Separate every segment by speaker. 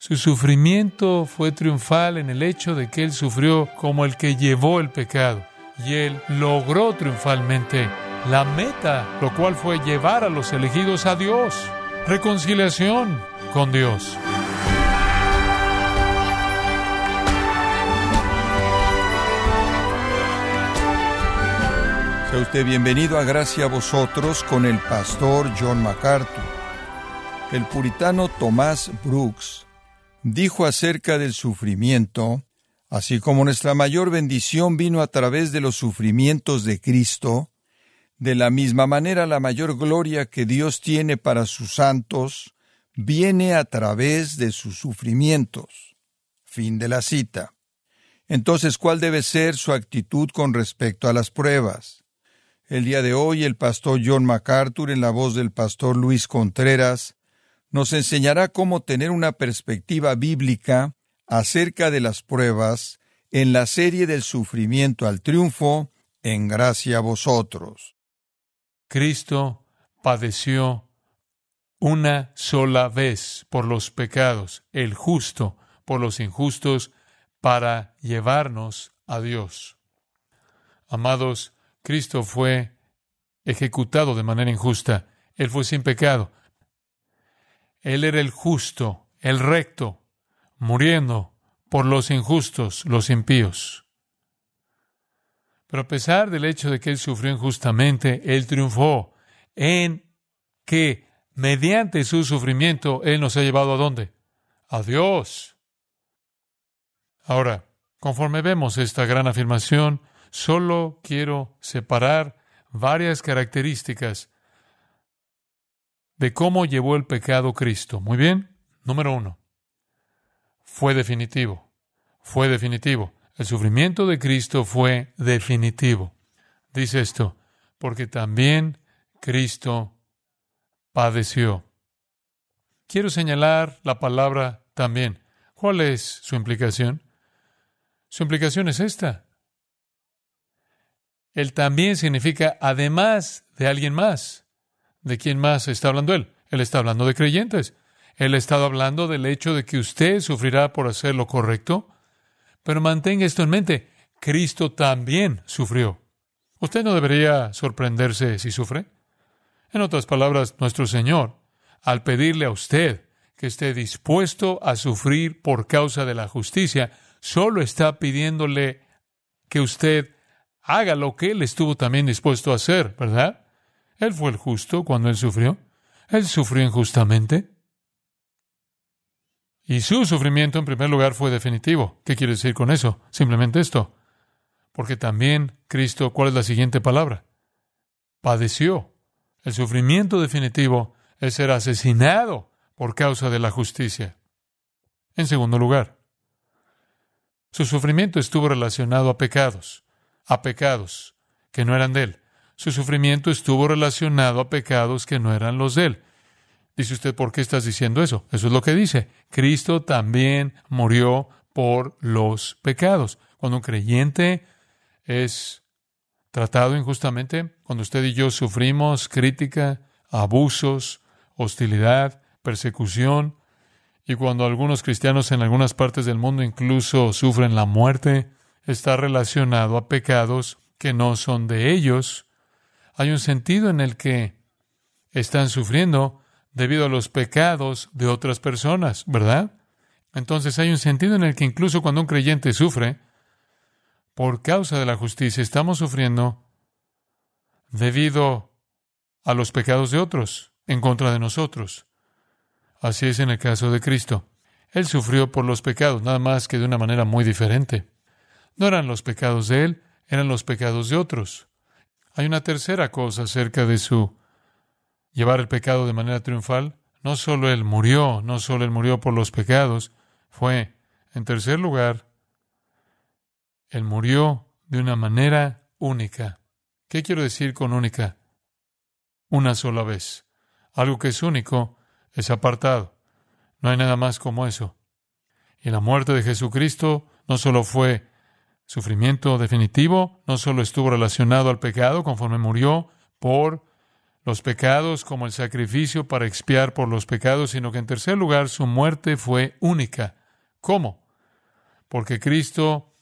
Speaker 1: Su sufrimiento fue triunfal en el hecho de que Él sufrió como el que llevó el pecado. Y Él logró triunfalmente la meta, lo cual fue llevar a los elegidos a Dios. Reconciliación con Dios.
Speaker 2: Sea usted bienvenido a Gracia a vosotros con el pastor John MacArthur. El puritano Tomás Brooks dijo acerca del sufrimiento, así como nuestra mayor bendición vino a través de los sufrimientos de Cristo, de la misma manera la mayor gloria que Dios tiene para sus santos viene a través de sus sufrimientos. Fin de la cita. Entonces, ¿cuál debe ser su actitud con respecto a las pruebas? El día de hoy el pastor John MacArthur, en la voz del pastor Luis Contreras, nos enseñará cómo tener una perspectiva bíblica acerca de las pruebas en la serie del sufrimiento al triunfo, en gracia a vosotros.
Speaker 1: Cristo padeció una sola vez por los pecados, el justo por los injustos, para llevarnos a Dios. Amados, Cristo fue ejecutado de manera injusta. Él fue sin pecado. Él era el justo, el recto, muriendo por los injustos, los impíos. Pero a pesar del hecho de que Él sufrió injustamente, Él triunfó en que mediante su sufrimiento Él nos ha llevado a dónde? A Dios. Ahora, conforme vemos esta gran afirmación, solo quiero separar varias características de cómo llevó el pecado Cristo. Muy bien. Número uno. Fue definitivo. Fue definitivo. El sufrimiento de Cristo fue definitivo. Dice esto, porque también Cristo padeció. Quiero señalar la palabra también. ¿Cuál es su implicación? Su implicación es esta. El también significa además de alguien más. ¿De quién más está hablando él? Él está hablando de creyentes. Él ha estado hablando del hecho de que usted sufrirá por hacer lo correcto. Pero mantenga esto en mente. Cristo también sufrió. Usted no debería sorprenderse si sufre. En otras palabras, nuestro Señor, al pedirle a usted que esté dispuesto a sufrir por causa de la justicia, solo está pidiéndole que usted haga lo que Él estuvo también dispuesto a hacer, ¿verdad? Él fue el justo cuando Él sufrió. Él sufrió injustamente. Y su sufrimiento, en primer lugar, fue definitivo. ¿Qué quiere decir con eso? Simplemente esto. Porque también Cristo, ¿cuál es la siguiente palabra? Padeció. El sufrimiento definitivo es ser asesinado por causa de la justicia. En segundo lugar, su sufrimiento estuvo relacionado a pecados, a pecados que no eran de él. Su sufrimiento estuvo relacionado a pecados que no eran los de él. Dice usted, ¿por qué estás diciendo eso? Eso es lo que dice. Cristo también murió por los pecados. Cuando un creyente es tratado injustamente, cuando usted y yo sufrimos crítica, abusos, hostilidad, persecución, y cuando algunos cristianos en algunas partes del mundo incluso sufren la muerte, está relacionado a pecados que no son de ellos. Hay un sentido en el que están sufriendo debido a los pecados de otras personas, ¿verdad? Entonces hay un sentido en el que incluso cuando un creyente sufre, por causa de la justicia, estamos sufriendo debido a los pecados de otros en contra de nosotros. Así es en el caso de Cristo. Él sufrió por los pecados, nada más que de una manera muy diferente. No eran los pecados de Él, eran los pecados de otros. Hay una tercera cosa acerca de su llevar el pecado de manera triunfal. No solo Él murió, no solo Él murió por los pecados, fue, en tercer lugar, Él murió de una manera única. ¿Qué quiero decir con única? Una sola vez. Algo que es único es apartado. No hay nada más como eso. Y la muerte de Jesucristo no solo fue sufrimiento definitivo, no solo estuvo relacionado al pecado conforme murió por los pecados como el sacrificio para expiar por los pecados, sino que en tercer lugar su muerte fue única. ¿Cómo? Porque Cristo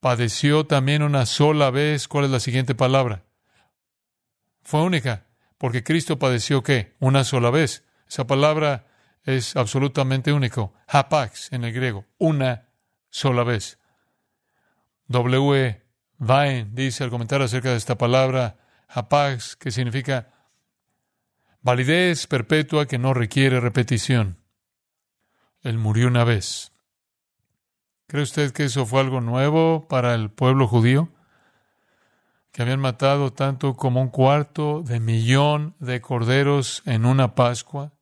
Speaker 1: padeció también una sola vez. ¿Cuál es la siguiente palabra? Fue única, porque Cristo padeció qué? Una sola vez. Esa palabra es absolutamente único. Hapax en el griego, una sola vez. W. Vine dice al comentar acerca de esta palabra, hapax, que significa validez perpetua que no requiere repetición. Él murió una vez. ¿Cree usted que eso fue algo nuevo para el pueblo judío? Que habían matado tanto como un cuarto de millón de corderos en una Pascua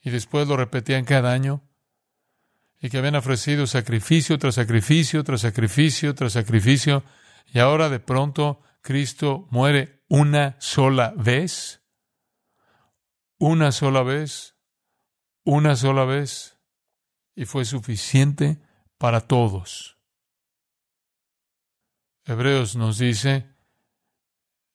Speaker 1: y después lo repetían cada año y que habían ofrecido sacrificio tras sacrificio tras sacrificio tras sacrificio y ahora de pronto Cristo muere una sola vez. Una sola vez. Una sola vez. Y fue suficiente para todos. Hebreos nos dice,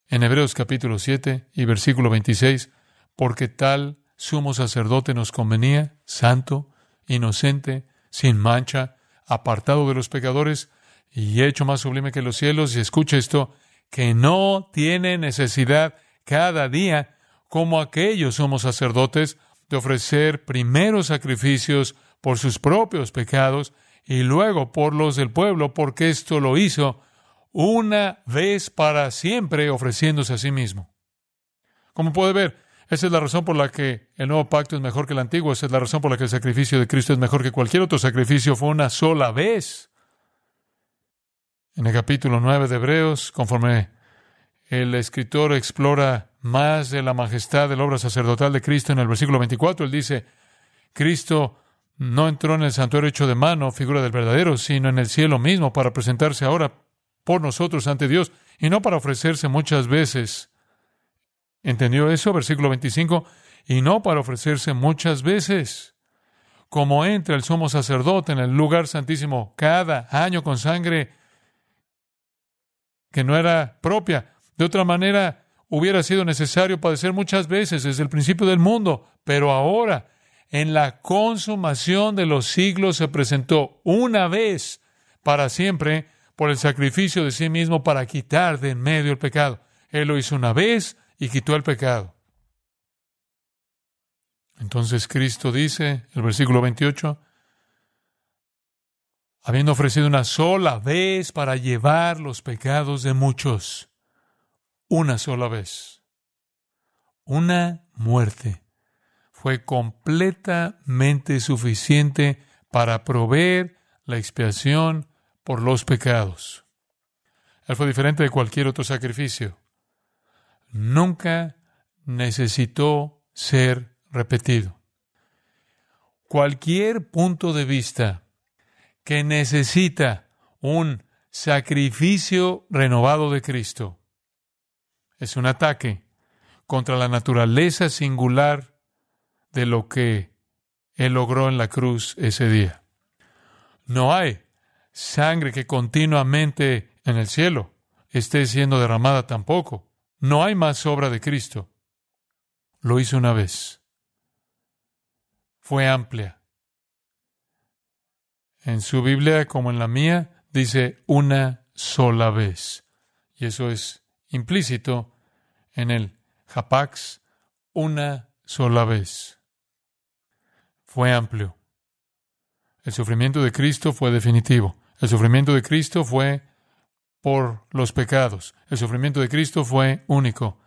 Speaker 1: en Hebreos capítulo 7 y versículo 26, porque tal sumo sacerdote nos convenía, santo, inocente, sin mancha, apartado de los pecadores y hecho más sublime que los cielos. Y escucha esto, que no tiene necesidad cada día, como aquellos somos sacerdotes, de ofrecer primeros sacrificios por sus propios pecados y luego por los del pueblo, porque esto lo hizo una vez para siempre, ofreciéndose a sí mismo. Como puede ver, esa es la razón por la que el nuevo pacto es mejor que el antiguo, esa es la razón por la que el sacrificio de Cristo es mejor que cualquier otro sacrificio, fue una sola vez. En el capítulo 9 de Hebreos, conforme el escritor explora más de la majestad de la obra sacerdotal de Cristo en el versículo 24, él dice, Cristo no entró en el santuario hecho de mano, figura del verdadero, sino en el cielo mismo para presentarse ahora por nosotros ante Dios y no para ofrecerse muchas veces. ¿Entendió eso? Versículo 25. Y no para ofrecerse muchas veces. Como entra el sumo sacerdote en el lugar santísimo cada año con sangre que no era propia. De otra manera, hubiera sido necesario padecer muchas veces desde el principio del mundo, pero ahora en la consumación de los siglos se presentó una vez para siempre por el sacrificio de sí mismo para quitar de en medio el pecado. Él lo hizo una vez y quitó el pecado. Entonces Cristo dice, el versículo 28, habiendo ofrecido una sola vez para llevar los pecados de muchos, una sola vez, una muerte fue completamente suficiente para proveer la expiación por los pecados. Él fue diferente de cualquier otro sacrificio. Nunca necesitó ser repetido. Cualquier punto de vista que necesita un sacrificio renovado de Cristo es un ataque contra la naturaleza singular de lo que Él logró en la cruz ese día. No hay sangre que continuamente en el cielo esté siendo derramada tampoco. No hay más obra de Cristo. Lo hizo una vez. Fue amplia. En su Biblia, como en la mía, dice una sola vez. Y eso es implícito en el Japax, una sola vez fue amplio. El sufrimiento de Cristo fue definitivo. El sufrimiento de Cristo fue por los pecados. El sufrimiento de Cristo fue único,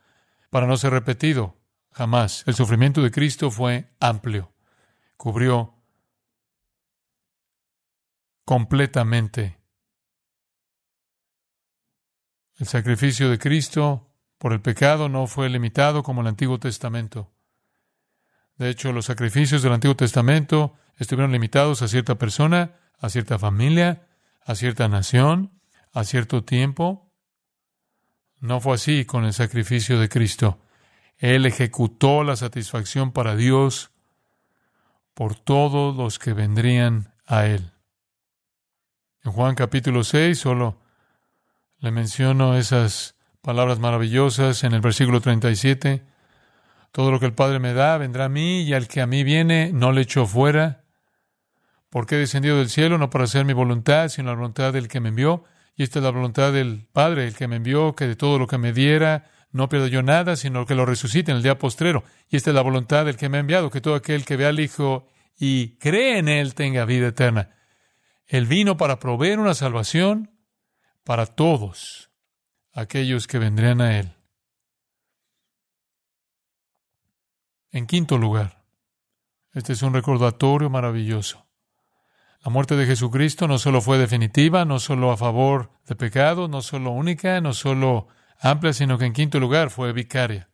Speaker 1: para no ser repetido jamás. El sufrimiento de Cristo fue amplio. Cubrió completamente. El sacrificio de Cristo por el pecado no fue limitado como el Antiguo Testamento. De hecho, los sacrificios del Antiguo Testamento estuvieron limitados a cierta persona, a cierta familia, a cierta nación, a cierto tiempo. No fue así con el sacrificio de Cristo. Él ejecutó la satisfacción para Dios por todos los que vendrían a Él. En Juan capítulo 6 solo le menciono esas palabras maravillosas en el versículo 37 Todo lo que el Padre me da vendrá a mí, y al que a mí viene no le echo fuera. Porque he descendido del cielo no para hacer mi voluntad, sino la voluntad del que me envió. Y esta es la voluntad del Padre, el que me envió, que de todo lo que me diera no pierdo yo nada, sino que lo resucite en el día postrero. Y esta es la voluntad del que me ha enviado, que todo aquel que vea al Hijo y cree en Él tenga vida eterna. Él vino para proveer una salvación para todos aquellos que vendrían a Él. En quinto lugar, este es un recordatorio maravilloso. La muerte de Jesucristo no solo fue definitiva, no solo a favor de pecado, no solo única, no solo amplia, sino que en quinto lugar fue vicaria.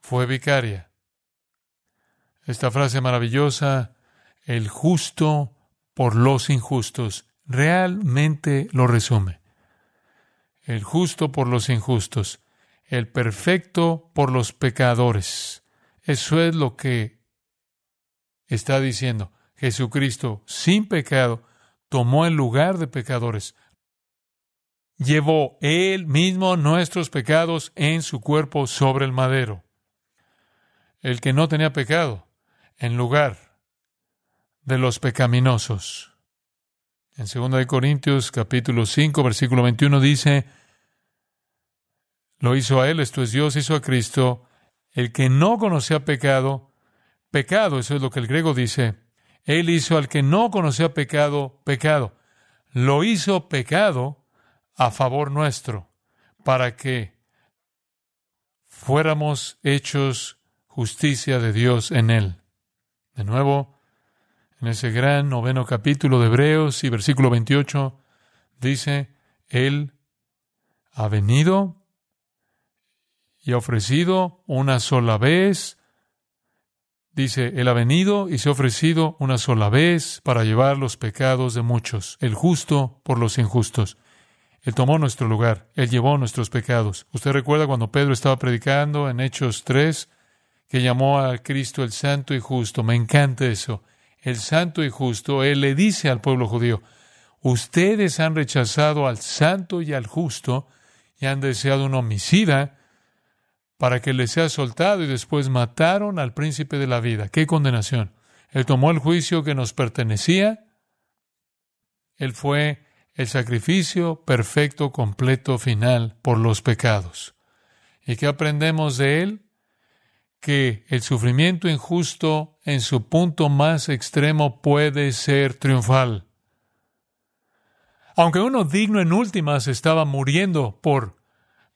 Speaker 1: Fue vicaria. Esta frase maravillosa, el justo por los injustos, realmente lo resume. El justo por los injustos, el perfecto por los pecadores. Eso es lo que está diciendo. Jesucristo, sin pecado, tomó el lugar de pecadores. Llevó él mismo nuestros pecados en su cuerpo sobre el madero. El que no tenía pecado, en lugar de los pecaminosos. En 2 Corintios capítulo 5 versículo 21 dice, lo hizo a él, esto es Dios, hizo a Cristo, el que no conocía pecado, pecado, eso es lo que el griego dice. Él hizo al que no conocía pecado, pecado. Lo hizo pecado a favor nuestro, para que fuéramos hechos justicia de Dios en él. De nuevo, en ese gran noveno capítulo de Hebreos y versículo 28, dice, Él ha venido y ha ofrecido una sola vez. Dice, Él ha venido y se ha ofrecido una sola vez para llevar los pecados de muchos, el justo por los injustos. Él tomó nuestro lugar, Él llevó nuestros pecados. Usted recuerda cuando Pedro estaba predicando en Hechos 3, que llamó a Cristo el santo y justo. Me encanta eso. El santo y justo, Él le dice al pueblo judío, ustedes han rechazado al santo y al justo y han deseado un homicida para que le sea soltado y después mataron al príncipe de la vida. ¡Qué condenación! Él tomó el juicio que nos pertenecía. Él fue el sacrificio perfecto, completo, final por los pecados. ¿Y qué aprendemos de él? Que el sufrimiento injusto en su punto más extremo puede ser triunfal. Aunque uno digno en últimas estaba muriendo por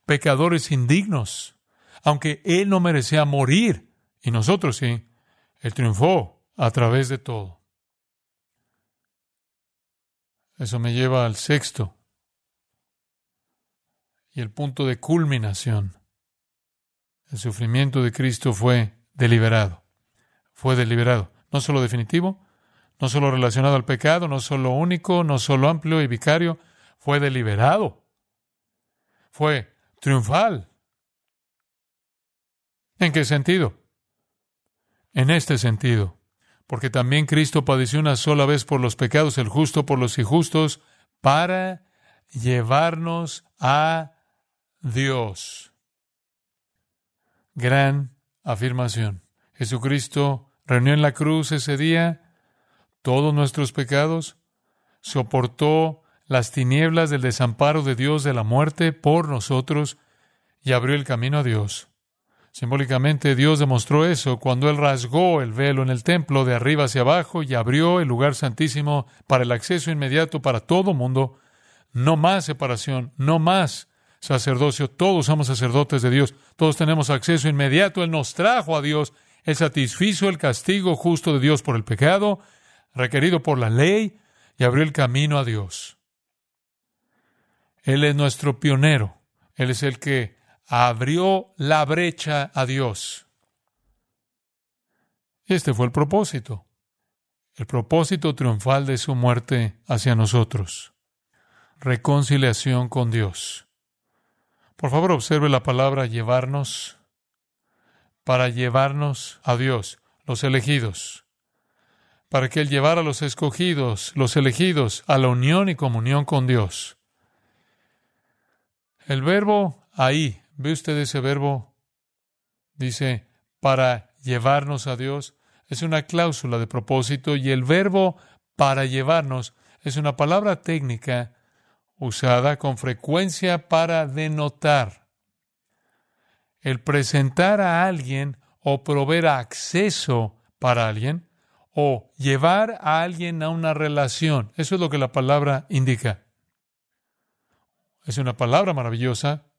Speaker 1: pecadores indignos, aunque Él no merecía morir, y nosotros sí, Él triunfó a través de todo. Eso me lleva al sexto y el punto de culminación. El sufrimiento de Cristo fue deliberado, fue deliberado, no solo definitivo, no solo relacionado al pecado, no solo único, no solo amplio y vicario, fue deliberado, fue triunfal, ¿En qué sentido? En este sentido, porque también Cristo padeció una sola vez por los pecados, el justo por los injustos, para llevarnos a Dios. Gran afirmación. Jesucristo reunió en la cruz ese día todos nuestros pecados, soportó las tinieblas del desamparo de Dios de la muerte por nosotros y abrió el camino a Dios. Simbólicamente Dios demostró eso cuando Él rasgó el velo en el templo de arriba hacia abajo y abrió el lugar santísimo para el acceso inmediato para todo mundo. No más separación, no más sacerdocio. Todos somos sacerdotes de Dios. Todos tenemos acceso inmediato. Él nos trajo a Dios. Él satisfizo el castigo justo de Dios por el pecado, requerido por la ley, y abrió el camino a Dios. Él es nuestro pionero. Él es el que abrió la brecha a Dios. Este fue el propósito, el propósito triunfal de su muerte hacia nosotros. Reconciliación con Dios. Por favor, observe la palabra llevarnos para llevarnos a Dios, los elegidos, para que Él llevara a los escogidos, los elegidos, a la unión y comunión con Dios. El verbo ahí ¿Ve usted ese verbo? Dice, para llevarnos a Dios es una cláusula de propósito y el verbo para llevarnos es una palabra técnica usada con frecuencia para denotar el presentar a alguien o proveer acceso para alguien o llevar a alguien a una relación. Eso es lo que la palabra indica. Es una palabra maravillosa.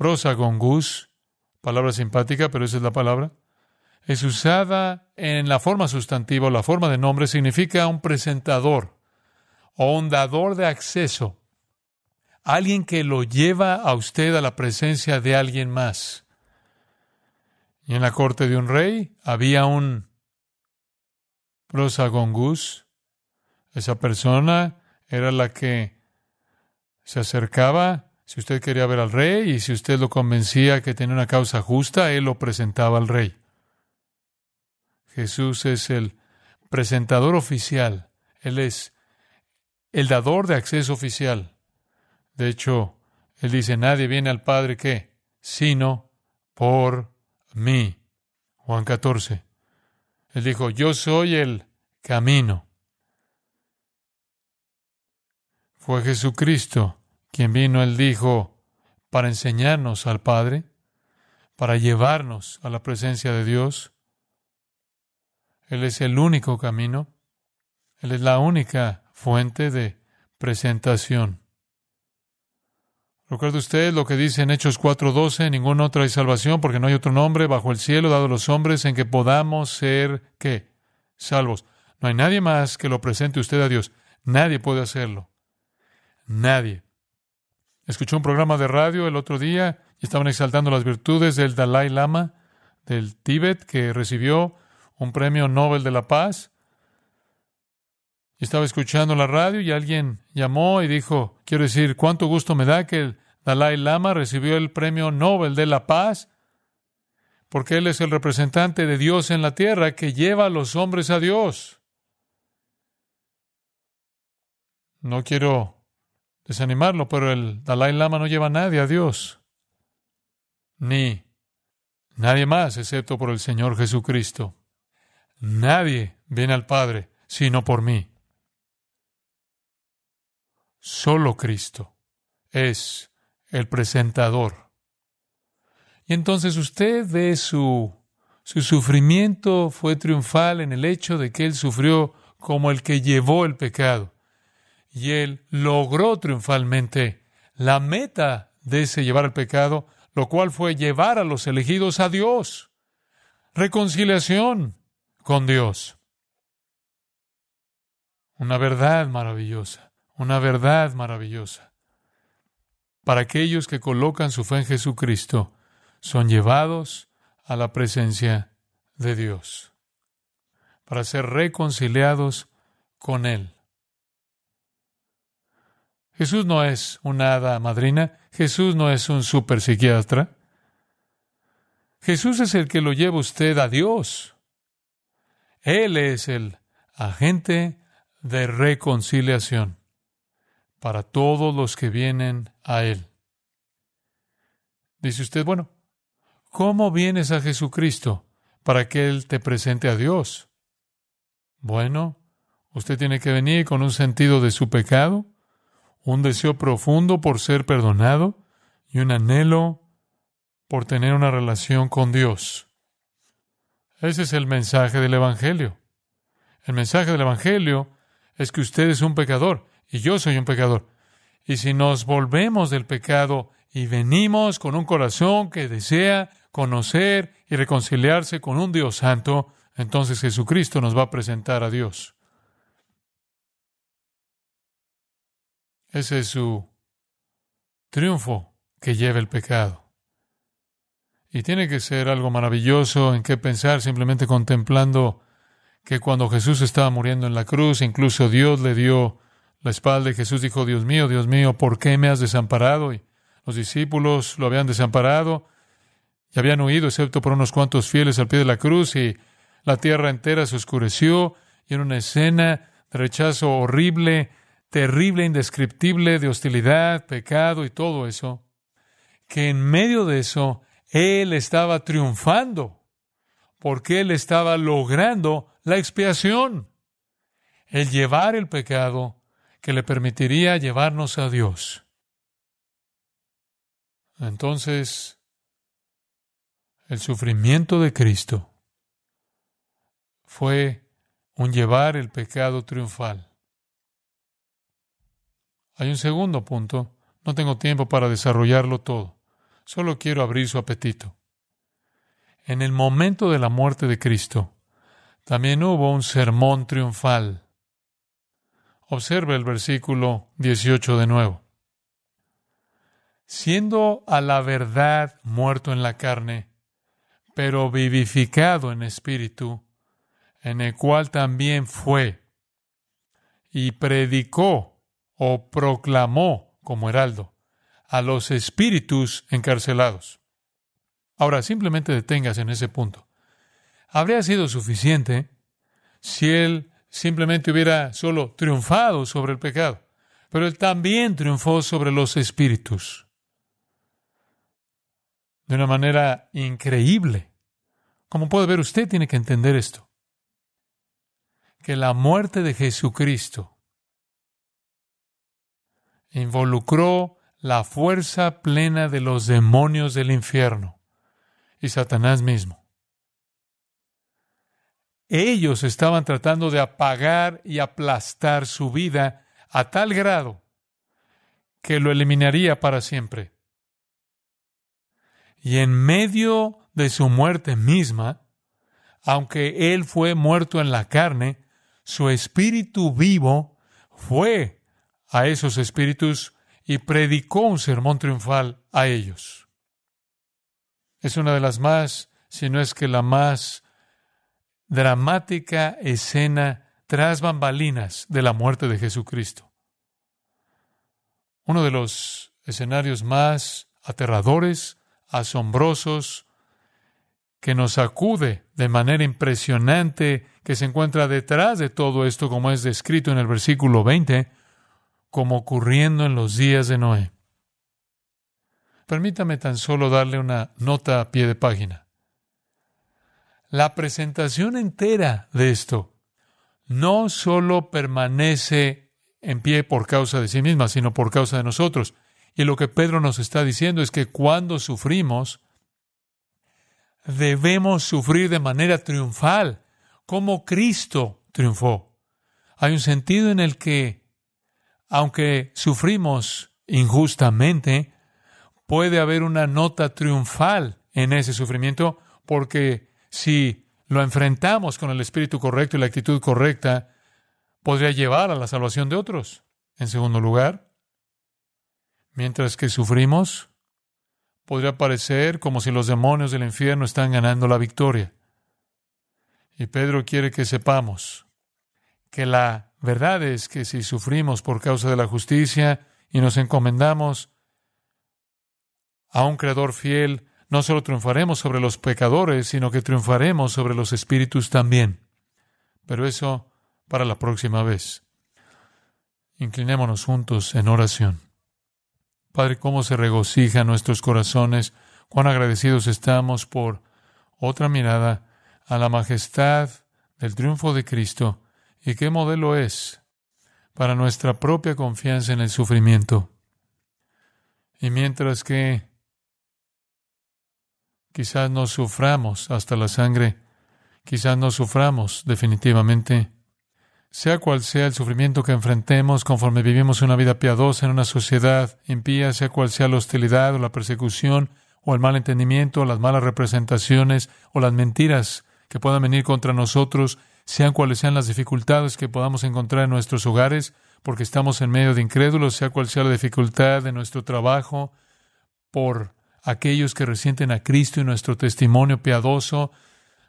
Speaker 1: Prosagongus, palabra simpática, pero esa es la palabra. Es usada en la forma sustantiva o la forma de nombre, significa un presentador o un dador de acceso. Alguien que lo lleva a usted a la presencia de alguien más. Y en la corte de un rey había un prosagongus. Esa persona era la que se acercaba si usted quería ver al rey y si usted lo convencía que tenía una causa justa, él lo presentaba al rey. Jesús es el presentador oficial. Él es el dador de acceso oficial. De hecho, él dice, nadie viene al Padre ¿qué? sino por mí. Juan 14. Él dijo, yo soy el camino. Fue Jesucristo quien vino, él dijo, para enseñarnos al Padre, para llevarnos a la presencia de Dios. Él es el único camino. Él es la única fuente de presentación. Recuerde usted lo que dice en Hechos 4:12, ningún otro hay salvación porque no hay otro nombre bajo el cielo dado a los hombres en que podamos ser, ¿qué? Salvos. No hay nadie más que lo presente usted a Dios. Nadie puede hacerlo. Nadie. Escuché un programa de radio el otro día y estaban exaltando las virtudes del Dalai Lama del Tíbet que recibió un premio Nobel de la Paz. Y estaba escuchando la radio y alguien llamó y dijo, quiero decir, cuánto gusto me da que el Dalai Lama recibió el premio Nobel de la Paz, porque él es el representante de Dios en la tierra que lleva a los hombres a Dios. No quiero desanimarlo, pero el Dalai Lama no lleva a nadie a Dios, ni nadie más excepto por el Señor Jesucristo. Nadie viene al Padre sino por mí. Solo Cristo es el presentador. Y entonces usted ve su, su sufrimiento fue triunfal en el hecho de que Él sufrió como el que llevó el pecado. Y Él logró triunfalmente la meta de ese llevar el pecado, lo cual fue llevar a los elegidos a Dios. Reconciliación con Dios. Una verdad maravillosa, una verdad maravillosa. Para aquellos que colocan su fe en Jesucristo, son llevados a la presencia de Dios, para ser reconciliados con Él. Jesús no es una hada madrina, Jesús no es un super psiquiatra. Jesús es el que lo lleva usted a Dios. Él es el agente de reconciliación para todos los que vienen a Él. Dice usted, bueno, ¿cómo vienes a Jesucristo para que Él te presente a Dios? Bueno, usted tiene que venir con un sentido de su pecado, un deseo profundo por ser perdonado y un anhelo por tener una relación con Dios. Ese es el mensaje del Evangelio. El mensaje del Evangelio es que usted es un pecador y yo soy un pecador. Y si nos volvemos del pecado y venimos con un corazón que desea conocer y reconciliarse con un Dios santo, entonces Jesucristo nos va a presentar a Dios. Ese es su triunfo que lleva el pecado. Y tiene que ser algo maravilloso en qué pensar simplemente contemplando que cuando Jesús estaba muriendo en la cruz, incluso Dios le dio la espalda y Jesús dijo, Dios mío, Dios mío, ¿por qué me has desamparado? Y los discípulos lo habían desamparado y habían huido, excepto por unos cuantos fieles al pie de la cruz, y la tierra entera se oscureció, y en una escena de rechazo horrible, terrible, indescriptible, de hostilidad, pecado y todo eso, que en medio de eso Él estaba triunfando porque Él estaba logrando la expiación, el llevar el pecado que le permitiría llevarnos a Dios. Entonces, el sufrimiento de Cristo fue un llevar el pecado triunfal. Hay un segundo punto. No tengo tiempo para desarrollarlo todo. Solo quiero abrir su apetito. En el momento de la muerte de Cristo, también hubo un sermón triunfal. Observe el versículo 18 de nuevo. Siendo a la verdad muerto en la carne, pero vivificado en espíritu, en el cual también fue y predicó o proclamó como heraldo a los espíritus encarcelados. Ahora, simplemente deténgase en ese punto. Habría sido suficiente si él simplemente hubiera solo triunfado sobre el pecado, pero él también triunfó sobre los espíritus de una manera increíble. Como puede ver, usted tiene que entender esto que la muerte de Jesucristo involucró la fuerza plena de los demonios del infierno y Satanás mismo. Ellos estaban tratando de apagar y aplastar su vida a tal grado que lo eliminaría para siempre. Y en medio de su muerte misma, aunque él fue muerto en la carne, su espíritu vivo fue a esos espíritus y predicó un sermón triunfal a ellos. Es una de las más, si no es que la más dramática escena tras bambalinas de la muerte de Jesucristo. Uno de los escenarios más aterradores, asombrosos, que nos acude de manera impresionante, que se encuentra detrás de todo esto, como es descrito en el versículo 20, como ocurriendo en los días de Noé. Permítame tan solo darle una nota a pie de página. La presentación entera de esto no solo permanece en pie por causa de sí misma, sino por causa de nosotros. Y lo que Pedro nos está diciendo es que cuando sufrimos, debemos sufrir de manera triunfal, como Cristo triunfó. Hay un sentido en el que, aunque sufrimos injustamente, puede haber una nota triunfal en ese sufrimiento, porque si lo enfrentamos con el espíritu correcto y la actitud correcta, podría llevar a la salvación de otros. En segundo lugar, mientras que sufrimos, podría parecer como si los demonios del infierno están ganando la victoria. Y Pedro quiere que sepamos que la verdad es que si sufrimos por causa de la justicia y nos encomendamos a un Creador fiel, no solo triunfaremos sobre los pecadores, sino que triunfaremos sobre los espíritus también. Pero eso para la próxima vez. Inclinémonos juntos en oración. Padre, cómo se regocija nuestros corazones, cuán agradecidos estamos por otra mirada a la majestad del triunfo de Cristo y qué modelo es para nuestra propia confianza en el sufrimiento. Y mientras que quizás no suframos hasta la sangre, quizás no suframos definitivamente, sea cual sea el sufrimiento que enfrentemos conforme vivimos una vida piadosa en una sociedad impía, sea cual sea la hostilidad o la persecución o el mal entendimiento o las malas representaciones o las mentiras que puedan venir contra nosotros, sean cuales sean las dificultades que podamos encontrar en nuestros hogares, porque estamos en medio de incrédulos, sea cual sea la dificultad de nuestro trabajo, por aquellos que resienten a Cristo y nuestro testimonio piadoso,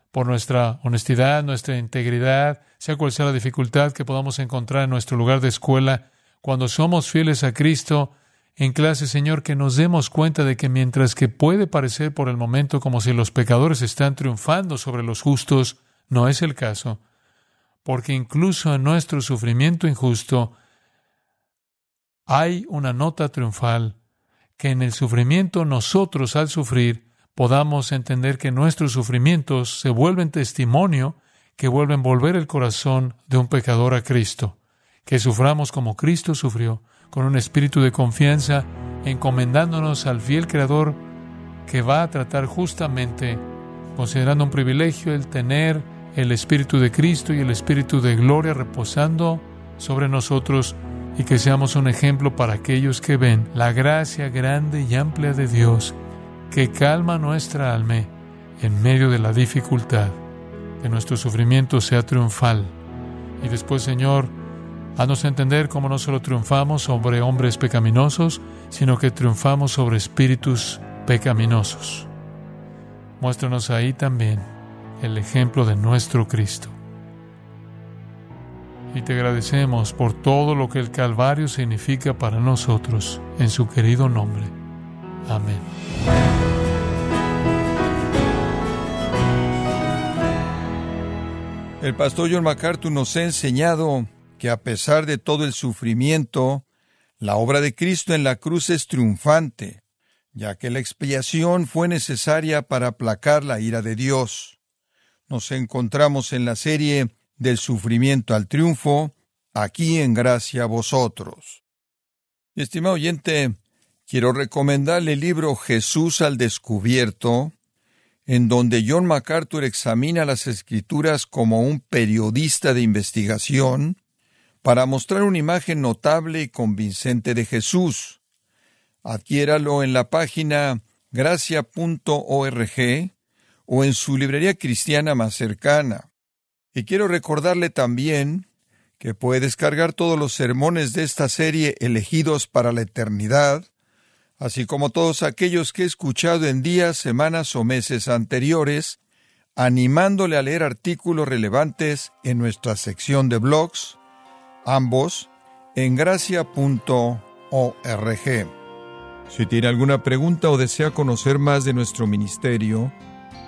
Speaker 1: por nuestra honestidad, nuestra integridad, sea cual sea la dificultad que podamos encontrar en nuestro lugar de escuela, cuando somos fieles a Cristo en clase, Señor, que nos demos cuenta de que mientras que puede parecer por el momento como si los pecadores están triunfando sobre los justos, no es el caso, porque incluso en nuestro sufrimiento injusto hay una nota triunfal que en el sufrimiento nosotros al sufrir podamos entender que nuestros sufrimientos se vuelven testimonio que vuelven volver el corazón de un pecador a Cristo, que suframos como Cristo sufrió, con un espíritu de confianza, encomendándonos al fiel Creador que va a tratar justamente, considerando un privilegio el tener el Espíritu de Cristo y el Espíritu de gloria reposando sobre nosotros y que seamos un ejemplo para aquellos que ven la gracia grande y amplia de Dios que calma nuestra alma en medio de la dificultad que nuestro sufrimiento sea triunfal. Y después, Señor, haznos entender cómo no solo triunfamos sobre hombres pecaminosos, sino que triunfamos sobre espíritus pecaminosos. Muéstranos ahí también el ejemplo de nuestro Cristo. Y te agradecemos por todo lo que el Calvario significa para nosotros, en su querido nombre. Amén.
Speaker 2: El pastor John MacArthur nos ha enseñado que a pesar de todo el sufrimiento, la obra de Cristo en la cruz es triunfante, ya que la expiación fue necesaria para aplacar la ira de Dios. Nos encontramos en la serie del sufrimiento al triunfo, aquí en gracia a vosotros. estimado oyente, quiero recomendarle el libro Jesús al descubierto, en donde John MacArthur examina las escrituras como un periodista de investigación para mostrar una imagen notable y convincente de Jesús. Adquiéralo en la página gracia.org o en su librería cristiana más cercana. Y quiero recordarle también que puede descargar todos los sermones de esta serie elegidos para la eternidad así como todos aquellos que he escuchado en días, semanas o meses anteriores, animándole a leer artículos relevantes en nuestra sección de blogs, ambos en gracia.org. Si tiene alguna pregunta o desea conocer más de nuestro ministerio,